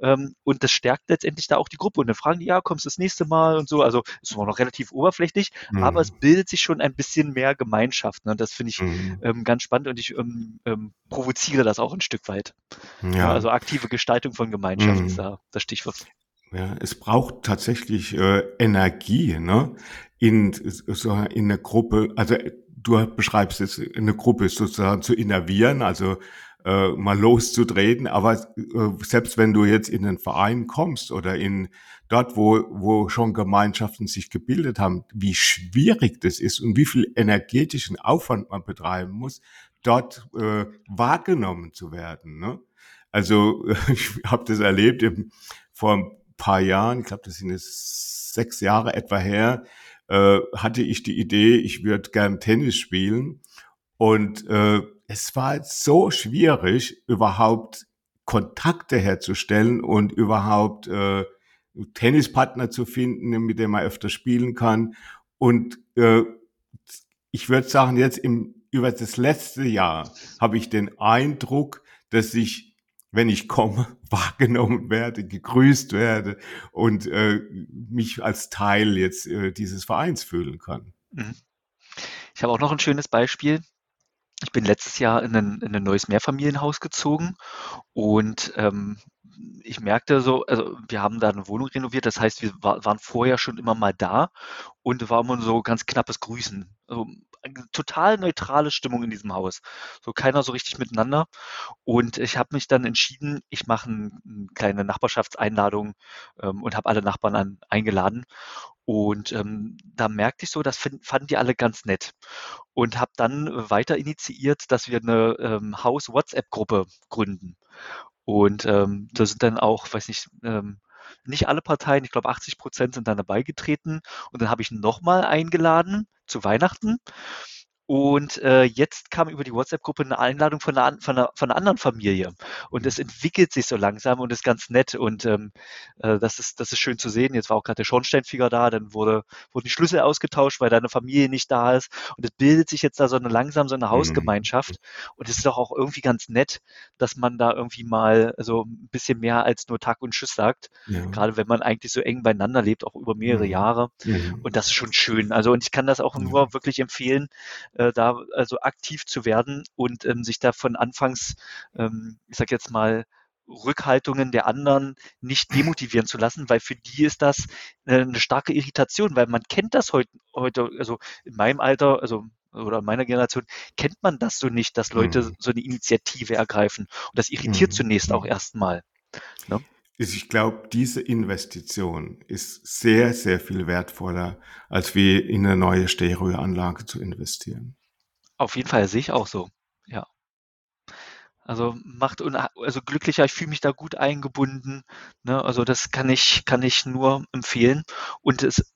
Ähm, und das stärkt letztendlich da auch die Gruppe. Und dann fragen die, ja, kommst du das nächste Mal und so. Also ist immer noch relativ oberflächlich, mhm. aber es bildet sich schon ein bisschen mehr Gemeinschaft. Ne? Und das finde ich mhm. ähm, ganz spannend und ich ähm, ähm, provoziere das auch ein Stück weit. Ja. Also aktive Gestaltung von Gemeinschaft mhm. ist da das Stichwort. Ja, es braucht tatsächlich äh, Energie, ne? In so in eine Gruppe, also du beschreibst jetzt eine Gruppe sozusagen zu innervieren, also äh, mal loszudrehen, aber äh, selbst wenn du jetzt in einen Verein kommst oder in dort, wo, wo schon Gemeinschaften sich gebildet haben, wie schwierig das ist und wie viel energetischen Aufwand man betreiben muss, dort äh, wahrgenommen zu werden. Ne? Also ich habe das erlebt im, vor paar Jahren, ich glaube, das sind jetzt sechs Jahre etwa her, äh, hatte ich die Idee, ich würde gern Tennis spielen. Und äh, es war so schwierig, überhaupt Kontakte herzustellen und überhaupt äh, Tennispartner zu finden, mit dem man öfter spielen kann. Und äh, ich würde sagen, jetzt im, über das letzte Jahr habe ich den Eindruck, dass sich wenn ich komme, wahrgenommen werde, gegrüßt werde und äh, mich als Teil jetzt äh, dieses Vereins fühlen kann. Mhm. Ich habe auch noch ein schönes Beispiel. Ich bin letztes Jahr in ein, in ein neues Mehrfamilienhaus gezogen und ähm, ich merkte so, also wir haben da eine Wohnung renoviert, das heißt, wir war, waren vorher schon immer mal da und war immer so ganz knappes Grüßen. Also total neutrale Stimmung in diesem Haus. So keiner so richtig miteinander. Und ich habe mich dann entschieden, ich mache eine kleine Nachbarschaftseinladung ähm, und habe alle Nachbarn an, eingeladen. Und ähm, da merkte ich so, das find, fanden die alle ganz nett. Und habe dann weiter initiiert, dass wir eine ähm, Haus-WhatsApp-Gruppe gründen. Und ähm, da sind dann auch, weiß nicht, ähm, nicht alle Parteien, ich glaube 80 Prozent sind dann dabei getreten. Und dann habe ich nochmal eingeladen zu Weihnachten. Und äh, jetzt kam über die WhatsApp-Gruppe eine Einladung von einer, von, einer, von einer anderen Familie. Und es entwickelt sich so langsam und ist ganz nett. Und ähm, äh, das, ist, das ist schön zu sehen. Jetzt war auch gerade der Schornsteinfieger da, dann wurde, wurden die Schlüssel ausgetauscht, weil deine Familie nicht da ist. Und es bildet sich jetzt da so eine langsam so eine mhm. Hausgemeinschaft. Und es ist doch auch irgendwie ganz nett, dass man da irgendwie mal so ein bisschen mehr als nur Tag und Tschüss sagt. Ja. Gerade wenn man eigentlich so eng beieinander lebt, auch über mehrere mhm. Jahre. Mhm. Und das ist schon schön. Also und ich kann das auch nur wirklich empfehlen äh, da also aktiv zu werden und ähm, sich da von anfangs, ähm, ich sag jetzt mal, Rückhaltungen der anderen nicht demotivieren zu lassen, weil für die ist das äh, eine starke Irritation, weil man kennt das heute, heute also in meinem Alter, also oder in meiner Generation kennt man das so nicht, dass Leute mhm. so eine Initiative ergreifen. Und das irritiert mhm. zunächst auch erstmal. Ne? Ich glaube, diese Investition ist sehr, sehr viel wertvoller, als wie in eine neue Stereoanlage zu investieren. Auf jeden Fall sehe ich auch so. Ja. Also macht also glücklicher, ich fühle mich da gut eingebunden. Ne? Also das kann ich, kann ich nur empfehlen. Und es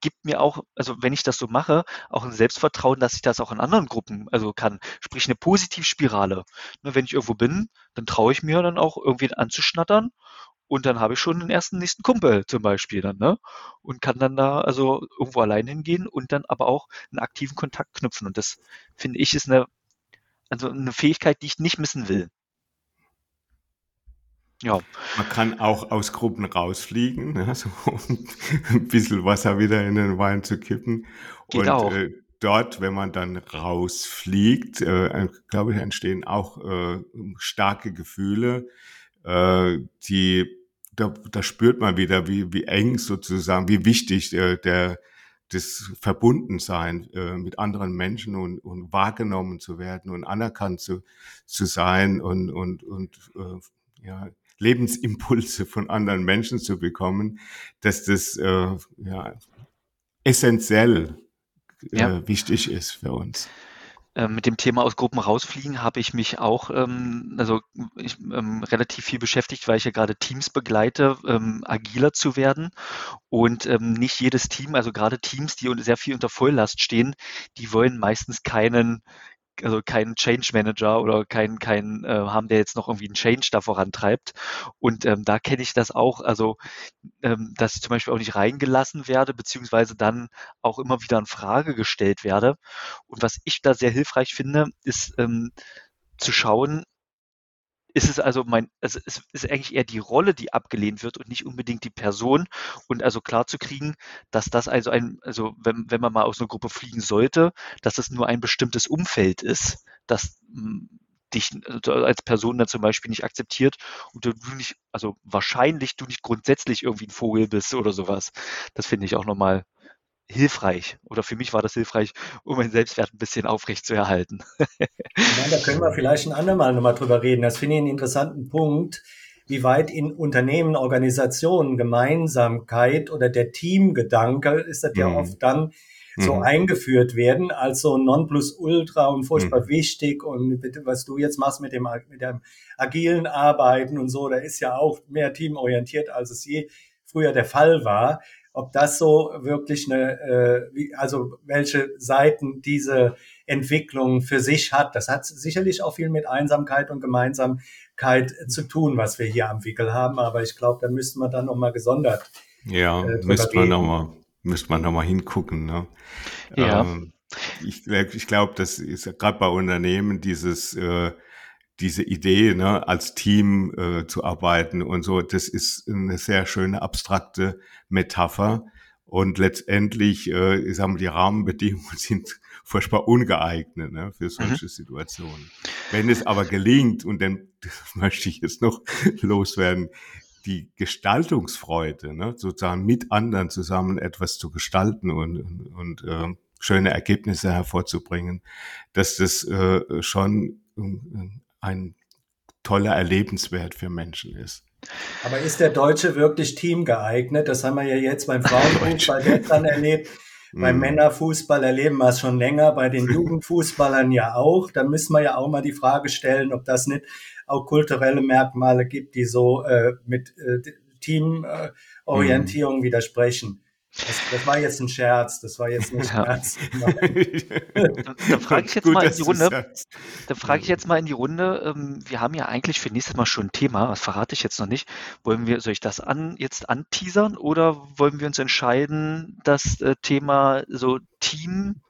gibt mir auch, also wenn ich das so mache, auch ein Selbstvertrauen, dass ich das auch in anderen Gruppen also kann. Sprich eine Positivspirale. Ne, wenn ich irgendwo bin, dann traue ich mir dann auch irgendwie anzuschnattern und dann habe ich schon den ersten nächsten Kumpel zum Beispiel dann, ne? Und kann dann da also irgendwo allein hingehen und dann aber auch einen aktiven Kontakt knüpfen. Und das finde ich ist eine, also eine Fähigkeit, die ich nicht missen will. Ja. Man kann auch aus Gruppen rausfliegen, ne? so, um ein bisschen Wasser wieder in den Wein zu kippen. Geht und auch. Äh, dort, wenn man dann rausfliegt, äh, glaube ich, entstehen auch äh, starke Gefühle, äh, die da, da spürt man wieder, wie, wie eng sozusagen, wie wichtig äh, der das Verbundensein äh, mit anderen Menschen und, und wahrgenommen zu werden und anerkannt zu, zu sein und, und, und äh, ja, Lebensimpulse von anderen Menschen zu bekommen, dass das äh, ja, essentiell äh, ja. wichtig ist für uns. Ähm, mit dem Thema aus Gruppen rausfliegen habe ich mich auch ähm, also ich, ähm, relativ viel beschäftigt, weil ich ja gerade Teams begleite, ähm, agiler zu werden. Und ähm, nicht jedes Team, also gerade Teams, die sehr viel unter Volllast stehen, die wollen meistens keinen also keinen Change Manager oder keinen keinen äh, haben, der jetzt noch irgendwie einen Change da vorantreibt. Und ähm, da kenne ich das auch, also ähm, dass ich zum Beispiel auch nicht reingelassen werde, beziehungsweise dann auch immer wieder in Frage gestellt werde. Und was ich da sehr hilfreich finde, ist ähm, zu schauen, ist es also mein, also es ist eigentlich eher die Rolle, die abgelehnt wird und nicht unbedingt die Person. Und also klar zu kriegen, dass das also ein, also wenn, wenn man mal aus einer Gruppe fliegen sollte, dass es nur ein bestimmtes Umfeld ist, das hm, dich also als Person dann zum Beispiel nicht akzeptiert und du nicht, also wahrscheinlich du nicht grundsätzlich irgendwie ein Vogel bist oder sowas. Das finde ich auch nochmal hilfreich oder für mich war das hilfreich, um meinen Selbstwert ein bisschen aufrecht zu erhalten. ja, da können wir vielleicht ein andermal nochmal drüber reden. Das finde ich einen interessanten Punkt, wie weit in Unternehmen, Organisationen Gemeinsamkeit oder der Teamgedanke ist das mhm. ja oft dann so mhm. eingeführt werden als so Nonplusultra und furchtbar mhm. wichtig und was du jetzt machst mit dem, mit dem agilen Arbeiten und so, da ist ja auch mehr teamorientiert, als es je früher der Fall war ob das so wirklich eine, äh, also welche Seiten diese Entwicklung für sich hat. Das hat sicherlich auch viel mit Einsamkeit und Gemeinsamkeit zu tun, was wir hier am Wickel haben. Aber ich glaube, da müssten wir dann nochmal gesondert. Ja, äh, müsste man nochmal, müsste man nochmal hingucken. Ne? Ja. Ähm, ich, ich glaube, das ist gerade bei Unternehmen dieses äh, diese Idee, ne, als Team äh, zu arbeiten und so, das ist eine sehr schöne abstrakte Metapher. Und letztendlich, äh, ich sag mal, die Rahmenbedingungen sind furchtbar ungeeignet ne, für solche mhm. Situationen. Wenn es aber gelingt, und dann möchte ich jetzt noch loswerden, die Gestaltungsfreude, ne, sozusagen mit anderen zusammen etwas zu gestalten und, und, und äh, schöne Ergebnisse hervorzubringen, dass das äh, schon äh, ein toller Erlebenswert für Menschen ist. Aber ist der Deutsche wirklich teamgeeignet? Das haben wir ja jetzt beim Frauenfußball gestern erlebt. Beim mm. Männerfußball erleben wir es schon länger, bei den Jugendfußballern ja auch. Da müssen wir ja auch mal die Frage stellen, ob das nicht auch kulturelle Merkmale gibt, die so äh, mit äh, Teamorientierung mm. widersprechen. Das, das, war jetzt ein Scherz, das war jetzt nicht ja. ernst. dann frage ich jetzt Gut, mal in die Runde. Dann frage ich jetzt mal in die Runde. Ähm, wir haben ja eigentlich für nächstes Mal schon ein Thema, das verrate ich jetzt noch nicht. Wollen wir, soll ich das an, jetzt anteasern oder wollen wir uns entscheiden, das äh, Thema so Team,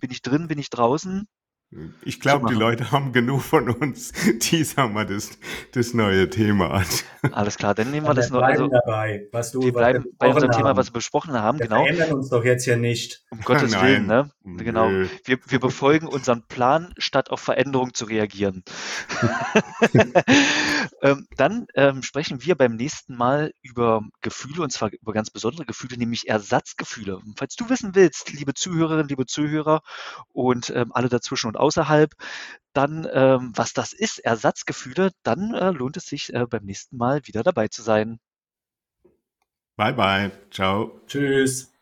bin ich drin, bin ich draußen? Ich glaube, die Leute haben genug von uns. Die sagen mal das, das neue Thema an. Alles klar, dann nehmen wir das noch. Also, dabei, was du, wir bleiben was bei unserem haben. Thema, was wir besprochen haben. Wir genau. verändern uns doch jetzt ja nicht. Um Gottes Nein. Willen, ne? Genau. Wir, wir befolgen unseren Plan, statt auf Veränderungen zu reagieren. ähm, dann ähm, sprechen wir beim nächsten Mal über Gefühle und zwar über ganz besondere Gefühle, nämlich Ersatzgefühle. Falls du wissen willst, liebe Zuhörerinnen, liebe Zuhörer und ähm, alle dazwischen und außerhalb, dann, ähm, was das ist, Ersatzgefühle, dann äh, lohnt es sich äh, beim nächsten Mal wieder dabei zu sein. Bye bye. Ciao. Tschüss.